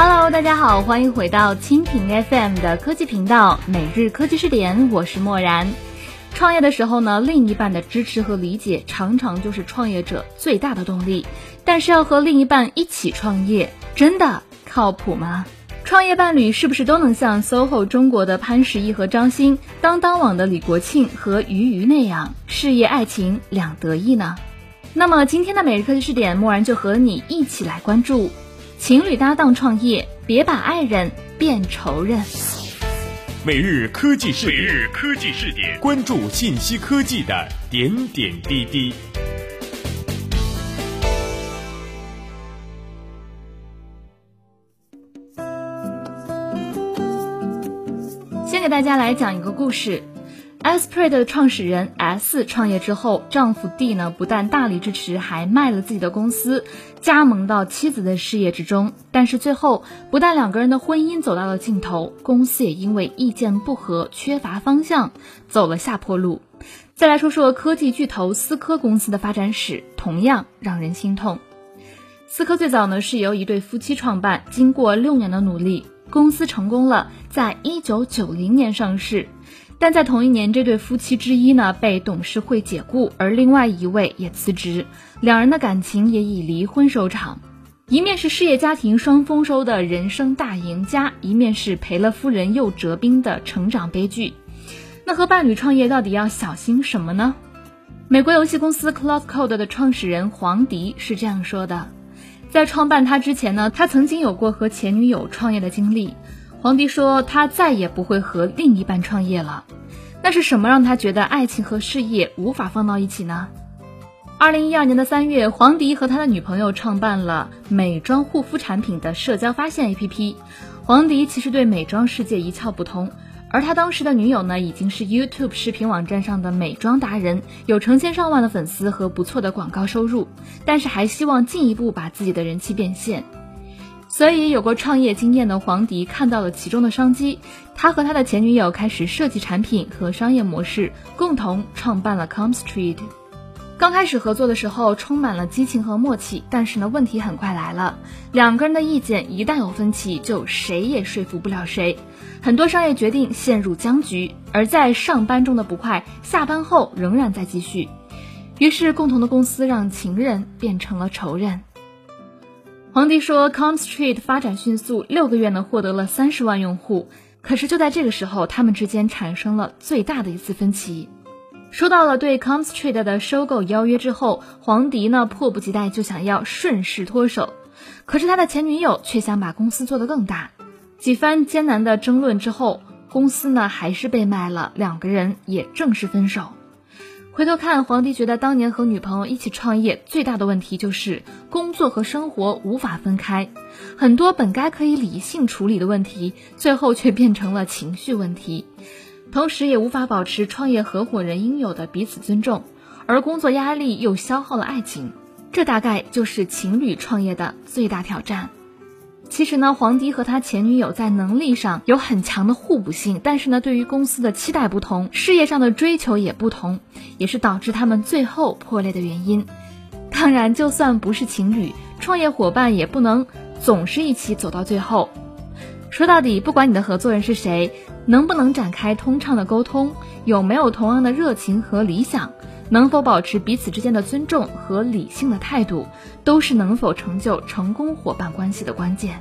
Hello，大家好，欢迎回到蜻蜓 FM 的科技频道，每日科技视点，我是默然。创业的时候呢，另一半的支持和理解常常就是创业者最大的动力。但是要和另一半一起创业，真的靠谱吗？创业伴侣是不是都能像 SOHO 中国的潘石屹和张欣，当当网的李国庆和俞渝那样，事业爱情两得意呢？那么今天的每日科技视点，默然就和你一起来关注：情侣搭档创业，别把爱人变仇人。每日科技视点，每日科技视点，关注信息科技的点点滴滴。先给大家来讲一个故事。Esprit 的创始人 S 创业之后，丈夫 D 呢不但大力支持，还卖了自己的公司，加盟到妻子的事业之中。但是最后，不但两个人的婚姻走到了尽头，公司也因为意见不合、缺乏方向，走了下坡路。再来说说科技巨头思科公司的发展史，同样让人心痛。思科最早呢是由一对夫妻创办，经过六年的努力。公司成功了，在一九九零年上市，但在同一年，这对夫妻之一呢被董事会解雇，而另外一位也辞职，两人的感情也以离婚收场。一面是事业家庭双丰收的人生大赢家，一面是赔了夫人又折兵的成长悲剧。那和伴侣创业到底要小心什么呢？美国游戏公司 Cloud Code 的创始人黄迪是这样说的。在创办他之前呢，他曾经有过和前女友创业的经历。黄迪说，他再也不会和另一半创业了。那是什么让他觉得爱情和事业无法放到一起呢？二零一二年的三月，黄迪和他的女朋友创办了美妆护肤产品的社交发现 APP。黄迪其实对美妆世界一窍不通。而他当时的女友呢，已经是 YouTube 视频网站上的美妆达人，有成千上万的粉丝和不错的广告收入，但是还希望进一步把自己的人气变现。所以有过创业经验的黄迪看到了其中的商机，他和他的前女友开始设计产品和商业模式，共同创办了 ComStreet。刚开始合作的时候充满了激情和默契，但是呢，问题很快来了。两个人的意见一旦有分歧，就谁也说服不了谁，很多商业决定陷入僵局。而在上班中的不快，下班后仍然在继续。于是，共同的公司让情人变成了仇人。黄迪说，ComStreet 发展迅速，六个月呢获得了三十万用户。可是就在这个时候，他们之间产生了最大的一次分歧。收到了对 ComStreet 的收购邀约之后，黄迪呢迫不及待就想要顺势脱手，可是他的前女友却想把公司做得更大。几番艰难的争论之后，公司呢还是被卖了，两个人也正式分手。回头看，皇帝觉得当年和女朋友一起创业最大的问题就是工作和生活无法分开，很多本该可以理性处理的问题，最后却变成了情绪问题。同时也无法保持创业合伙人应有的彼此尊重，而工作压力又消耗了爱情，这大概就是情侣创业的最大挑战。其实呢，黄迪和他前女友在能力上有很强的互补性，但是呢，对于公司的期待不同，事业上的追求也不同，也是导致他们最后破裂的原因。当然，就算不是情侣，创业伙伴也不能总是一起走到最后。说到底，不管你的合作人是谁，能不能展开通畅的沟通，有没有同样的热情和理想，能否保持彼此之间的尊重和理性的态度，都是能否成就成功伙伴关系的关键。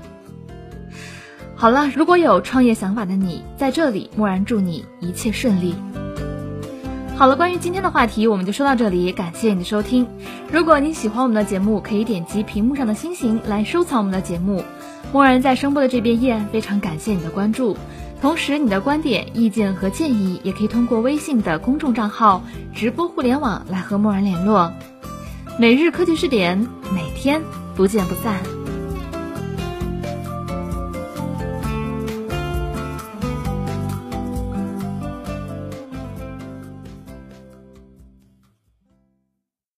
好了，如果有创业想法的你，在这里，默然祝你一切顺利。好了，关于今天的话题，我们就说到这里，感谢你的收听。如果你喜欢我们的节目，可以点击屏幕上的星星来收藏我们的节目。默然在声波的这边依然非常感谢你的关注，同时你的观点、意见和建议也可以通过微信的公众账号“直播互联网”来和默然联络。每日科技视点，每天不见不散。